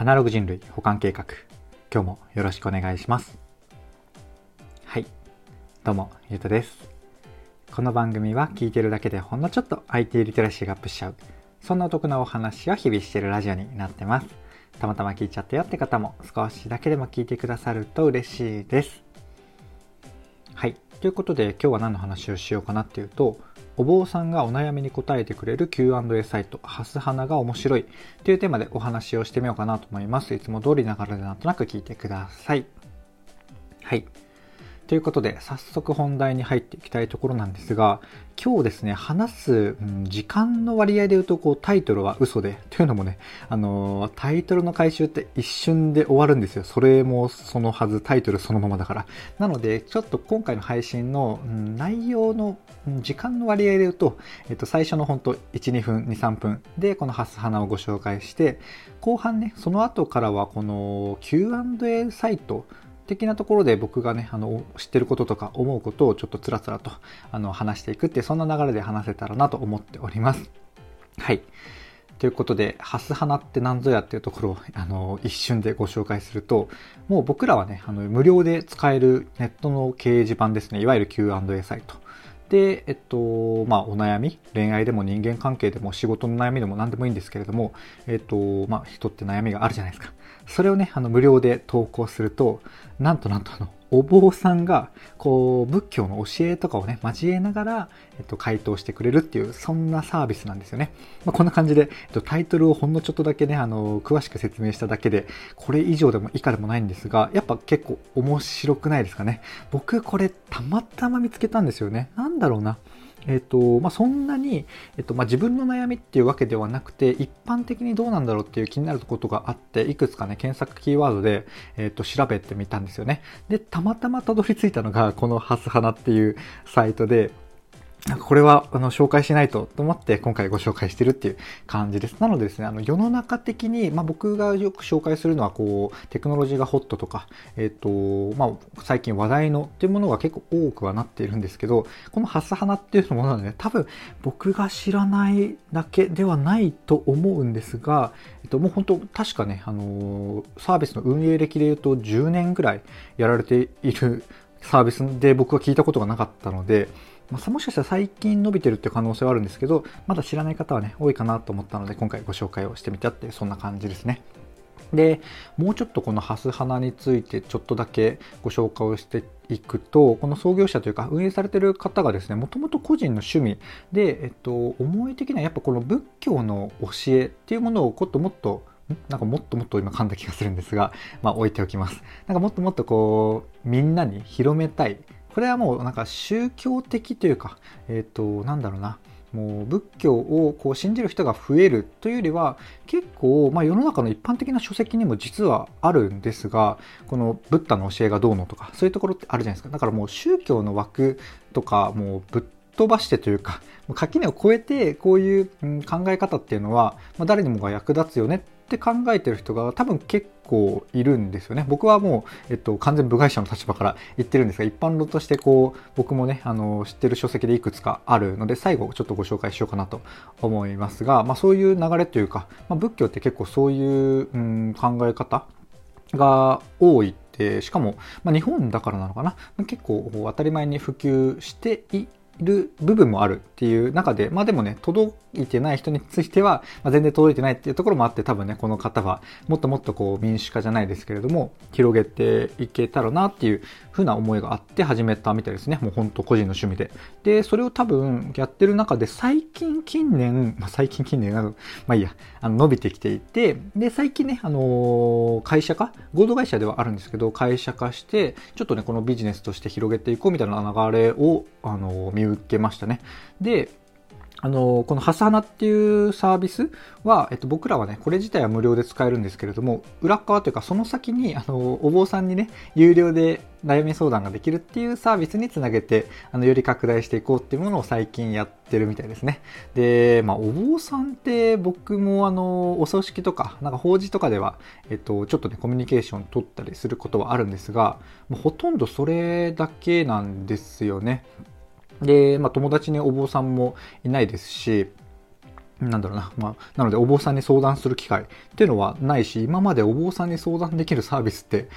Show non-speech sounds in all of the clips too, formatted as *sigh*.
アナログ人類保管計画。今日もよろしくお願いします。はい。どうもゆうとです。この番組は聞いてるだけでほんのちょっと IT リテラシーがアップしちゃう。そんなお得なお話を日々しているラジオになってます。たまたま聞いちゃったよって方も少しだけでも聞いてくださると嬉しいです。はい。ということで今日は何の話をしようかなっていうとお坊さんがお悩みに答えてくれる Q&A サイト、ハス花が面白いというテーマでお話をしてみようかなと思います。いつも通りながらでなんとなく聞いてください。はい。ということで、早速本題に入っていきたいところなんですが、今日ですね、話す、うん、時間の割合で言うと、こう、タイトルは嘘で、というのもね、あのー、タイトルの回収って一瞬で終わるんですよ。それもそのはず、タイトルそのままだから。なので、ちょっと今回の配信の、うん、内容の、うん、時間の割合で言うと、えっと、最初の本当1、2分、2、3分で、このハス花をご紹介して、後半ね、その後からはこの Q&A サイト、的なところで僕がね、あの、知ってることとか思うことをちょっとつらつらと、あの、話していくって、そんな流れで話せたらなと思っております。はい。ということで、ハス花って何ぞやっていうところを、あの、一瞬でご紹介すると、もう僕らはね、あの、無料で使えるネットの掲示板ですね、いわゆる Q&A サイト。で、えっと、まあ、お悩み、恋愛でも人間関係でも仕事の悩みでも何でもいいんですけれども、えっと、まあ、人って悩みがあるじゃないですか。それをね、あの、無料で投稿すると、なんとなんとあの、お坊さんが、こう、仏教の教えとかをね、交えながら、えっと、回答してくれるっていう、そんなサービスなんですよね。まあ、こんな感じで、えっと、タイトルをほんのちょっとだけね、あの、詳しく説明しただけで、これ以上でも以下でもないんですが、やっぱ結構面白くないですかね。僕、これ、たまたま見つけたんですよね。なんだろうな。えっ、ー、と、まあ、そんなに、えっ、ー、と、まあ、自分の悩みっていうわけではなくて、一般的にどうなんだろうっていう気になることがあって、いくつかね、検索キーワードで、えっ、ー、と、調べてみたんですよね。で、たまたまたどり着いたのが、このハスハナっていうサイトで、これはあの紹介しないとと思って今回ご紹介してるっていう感じです。なのでですね、あの世の中的に、まあ、僕がよく紹介するのはこうテクノロジーがホットとか、えっ、ー、と、まあ、最近話題のっていうものが結構多くはなっているんですけど、このハスハナっていうものはね、多分僕が知らないだけではないと思うんですが、えっと、もう本当確かね、あのサービスの運営歴で言うと10年ぐらいやられているサービスで僕は聞いたことがなかったので、まあ、もしかしたら最近伸びてるっていう可能性はあるんですけど、まだ知らない方はね、多いかなと思ったので、今回ご紹介をしてみたって、そんな感じですね。で、もうちょっとこのハス花についてちょっとだけご紹介をしていくと、この創業者というか運営されてる方がですね、もともと個人の趣味で、えっと、思い的にはやっぱこの仏教の教えっていうものをもっともっとなんかもっともっと今噛んだ気がするんですが、まあ置いておきます。なんかもっともっとこう、みんなに広めたい。これはもうなんか宗教的というか、えっ、ー、と、なんだろうな。もう仏教をこう信じる人が増えるというよりは結構、まあ、世の中の一般的な書籍にも実はあるんですがこのブッダの教えがどうのとかそういうところってあるじゃないですかだからもう宗教の枠とかもうぶっ飛ばしてというか垣根を越えてこういう考え方っていうのは誰にもが役立つよねって考えてる人が多分結構いるんですよね。僕はもう、えっと、完全部外者の立場から言ってるんですが、一般論としてこう、僕もね、あの、知ってる書籍でいくつかあるので、最後ちょっとご紹介しようかなと思いますが、まあそういう流れというか、まあ、仏教って結構そういう、うん、考え方が多いって、しかも、まあ、日本だからなのかな結構当たり前に普及している部分もあるっていう中で、まあでもね、届いてない人については、まあ、全然届いてないっていうところもあって、多分ね、この方はもっともっとこう民主化じゃないですけれども、広げていけたらなっていうふうな思いがあって始めたみたいですね。もう本当個人の趣味で。で、それを多分やってる中で最近近年、まあ最近近年など、まあいいや、あの伸びてきていて、で、最近ね、あのー、会社化合同会社ではあるんですけど、会社化して、ちょっとね、このビジネスとして広げていこうみたいな流れを、あのー、見受けましたね。で、あの、このハスハナっていうサービスは、えっと、僕らはね、これ自体は無料で使えるんですけれども、裏側というか、その先に、あの、お坊さんにね、有料で悩み相談ができるっていうサービスにつなげて、あの、より拡大していこうっていうものを最近やってるみたいですね。で、まあ、お坊さんって僕もあの、お葬式とか、なんか法事とかでは、えっと、ちょっとね、コミュニケーション取ったりすることはあるんですが、もうほとんどそれだけなんですよね。で、まあ、友達にお坊さんもいないですし、なんだろうな。まあ、なのでお坊さんに相談する機会っていうのはないし、今までお坊さんに相談できるサービスって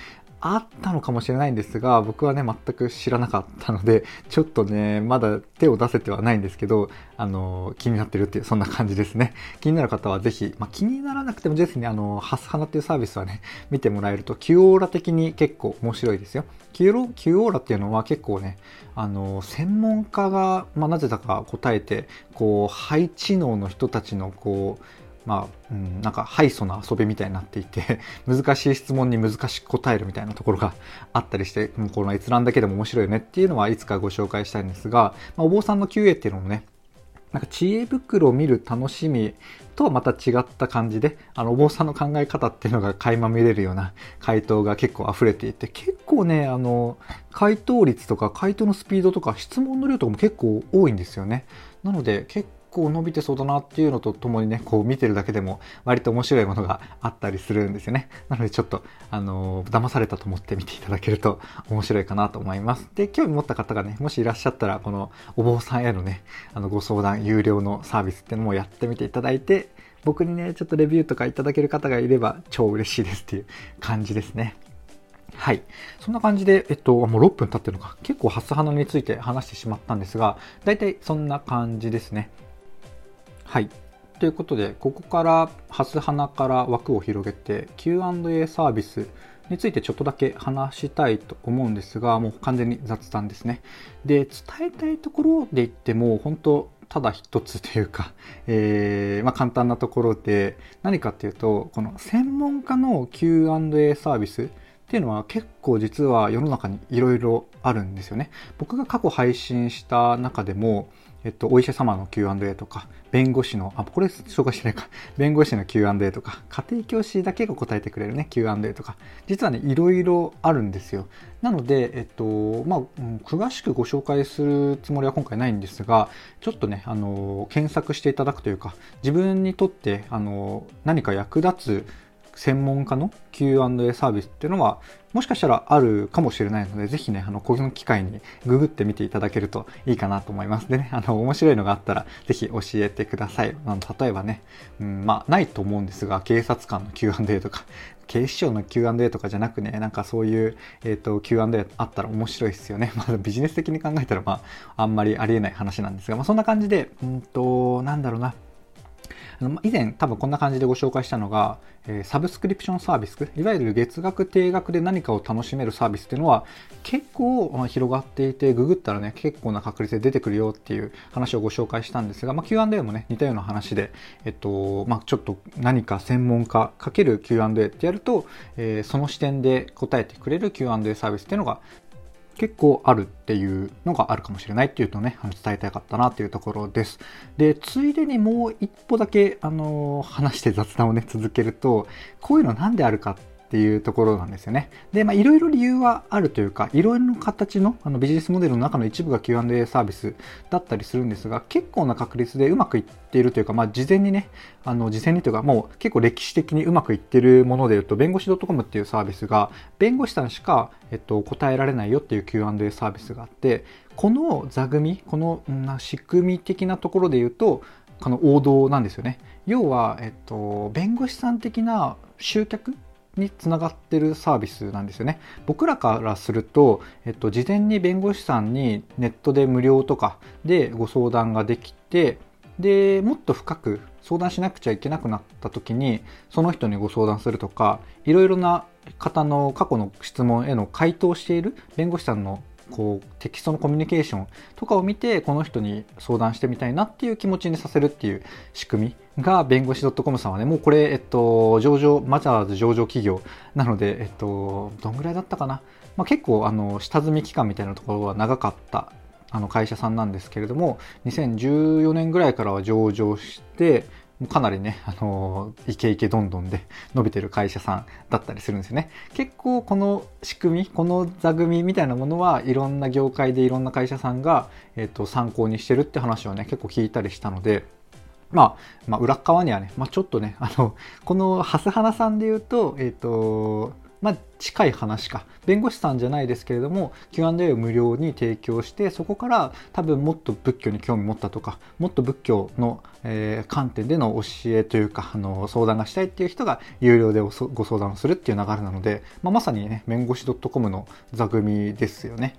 あったのかもしれないんですが、僕はね、全く知らなかったので、ちょっとね、まだ手を出せてはないんですけど、あの、気になってるっていう、そんな感じですね。気になる方はぜひ、まあ、気にならなくてもぜひね、あの、ハスハナっていうサービスはね、見てもらえると、キュオーラ的に結構面白いですよ。キュキュオーラっていうのは結構ね、あの、専門家が、まあ、なぜだか答えて、こう、肺知能の人たちの、こう、まあ、うん、なんか、ハイソな遊びみたいになっていて *laughs* 難しい質問に難しく答えるみたいなところがあったりして、もうこの閲覧だけでも面白いよねっていうのはいつかご紹介したいんですが、まあ、お坊さんの QA っていうのもね、なんか知恵袋を見る楽しみとはまた違った感じで、あの、お坊さんの考え方っていうのが垣間見れるような回答が結構溢れていて、結構ね、あの、回答率とか回答のスピードとか質問の量とかも結構多いんですよね。なので、結構伸びてそうだなっていうのとともにね、こう見てるだけでも割と面白いものがあったりするんですよね。なのでちょっと、あのー、騙されたと思って見ていただけると面白いかなと思います。で、興味持った方がね、もしいらっしゃったら、このお坊さんへのね、あの、ご相談、有料のサービスっていうのもやってみていただいて、僕にね、ちょっとレビューとかいただける方がいれば超嬉しいですっていう感じですね。はい。そんな感じで、えっと、もう6分経ってるのか。結構、ハス花について話してしまったんですが、大体そんな感じですね。はい。ということで、ここから、ハス花から枠を広げて Q&A サービスについてちょっとだけ話したいと思うんですが、もう完全に雑談ですね。で、伝えたいところで言っても、本当ただ一つというか、*laughs* えー、まあ、簡単なところで、何かっていうと、この専門家の Q&A サービスっていうのは結構実は世の中にいろいろあるんですよね。僕が過去配信した中でも、えっと、お医者様の Q&A とか、弁護士の、あ、これ紹介してないか。*laughs* 弁護士の Q&A とか、家庭教師だけが答えてくれるね、Q&A とか、実はね、いろいろあるんですよ。なので、えっと、まあ、詳しくご紹介するつもりは今回ないんですが、ちょっとね、あの、検索していただくというか、自分にとって、あの、何か役立つ専門家の Q&A サービスっていうのは、もしかしたらあるかもしれないので、ぜひね、あの、この機会にググってみていただけるといいかなと思います。でね、あの、面白いのがあったら、ぜひ教えてください。あの例えばね、うん、まあ、ないと思うんですが、警察官の Q&A とか、警視庁の Q&A とかじゃなくね、なんかそういう、えっ、ー、と、Q&A あったら面白いですよね。まあ、ビジネス的に考えたら、まあ、あんまりありえない話なんですが、まあ、そんな感じで、うんと、なんだろうな。あの以前多分こんな感じでご紹介したのが、え、サブスクリプションサービス、いわゆる月額定額で何かを楽しめるサービスっていうのは結構広がっていて、ググったらね、結構な確率で出てくるよっていう話をご紹介したんですが、まあ、Q&A もね、似たような話で、えっと、まあ、ちょっと何か専門家かける Q&A ってやると、えー、その視点で答えてくれる Q&A サービスっていうのが結構あるっていうのがあるかもしれないっていうのをね、伝えたかったなっていうところです。で、ついでにもう一歩だけ、あのー、話して雑談をね、続けると、こういうのなんであるかってていうところなんですよね。で、まあ、いろいろ理由はあるというか、いろいろな形のあのビジネスモデルの中の一部が Q&A サービスだったりするんですが、結構な確率でうまくいっているというか、まあ、事前にね、あの、事前にというか、もう結構歴史的にうまくいっているもので言うと、弁護士 .com っていうサービスが、弁護士さんしか、えっと、答えられないよっていう Q&A サービスがあって、この座組、この仕組み的なところで言うと、この王道なんですよね。要は、えっと、弁護士さん的な集客につながってるサービスなんですよね。僕らからすると、えっと、事前に弁護士さんにネットで無料とかでご相談ができて、で、もっと深く相談しなくちゃいけなくなった時に、その人にご相談するとか、いろいろな方の過去の質問への回答している弁護士さんのこうテキストのコミュニケーションとかを見てこの人に相談してみたいなっていう気持ちにさせるっていう仕組みが弁護士 .com さんはねもうこれ、えっと、上場マザーズ上場企業なので、えっと、どんぐらいだったかな、まあ、結構あの下積み期間みたいなところは長かったあの会社さんなんですけれども2014年ぐらいからは上場してかなりね、あのー、イケイケどんどんで伸びてる会社さんだったりするんですよね。結構この仕組み、この座組みたいなものはいろんな業界でいろんな会社さんが、えっ、ー、と、参考にしてるって話をね、結構聞いたりしたので、まあ、まあ、裏側にはね、まあ、ちょっとね、あの、このハスハナさんで言うと、えっ、ー、と、まあ、近い話か。弁護士さんじゃないですけれども、Q&A を無料に提供して、そこから多分もっと仏教に興味持ったとか、もっと仏教の、えー、観点での教えというか、あの、相談がしたいっていう人が有料でご相談をするっていう流れなので、まあ、まさにね、弁護士 .com の座組ですよね。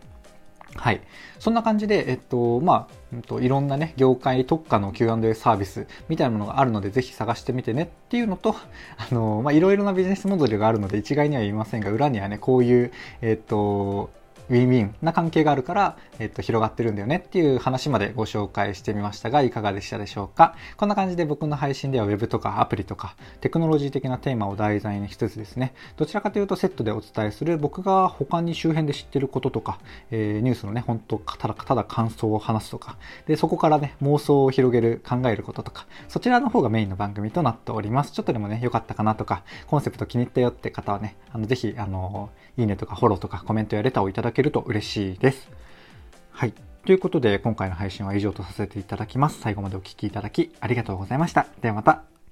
はい。そんな感じで、えっと、まあ、えっと、いろんなね、業界特化の Q&A サービスみたいなものがあるので、ぜひ探してみてねっていうのと、*laughs* あの、まあ、いろいろなビジネスモデルがあるので、一概には言いませんが、裏にはね、こういう、えっと、ウィンウィンな関係があるから、えっと、広がってるんだよねっていう話までご紹介してみましたが、いかがでしたでしょうか？こんな感じで僕の配信では Web とかアプリとか、テクノロジー的なテーマを題材にしつつですね、どちらかというとセットでお伝えする僕が他に周辺で知ってることとか、えー、ニュースのね、本当ただ、ただ感想を話すとか、で、そこからね、妄想を広げる、考えることとか、そちらの方がメインの番組となっております。ちょっとでもね、良かったかなとか、コンセプト気に入ったよって方はね、あの、ぜひ、あの、いいねとかフォローとかコメントやレターをいただけると嬉しいです。はい。ということで、今回の配信は以上とさせていただきます。最後までお聴きいただきありがとうございました。ではまた。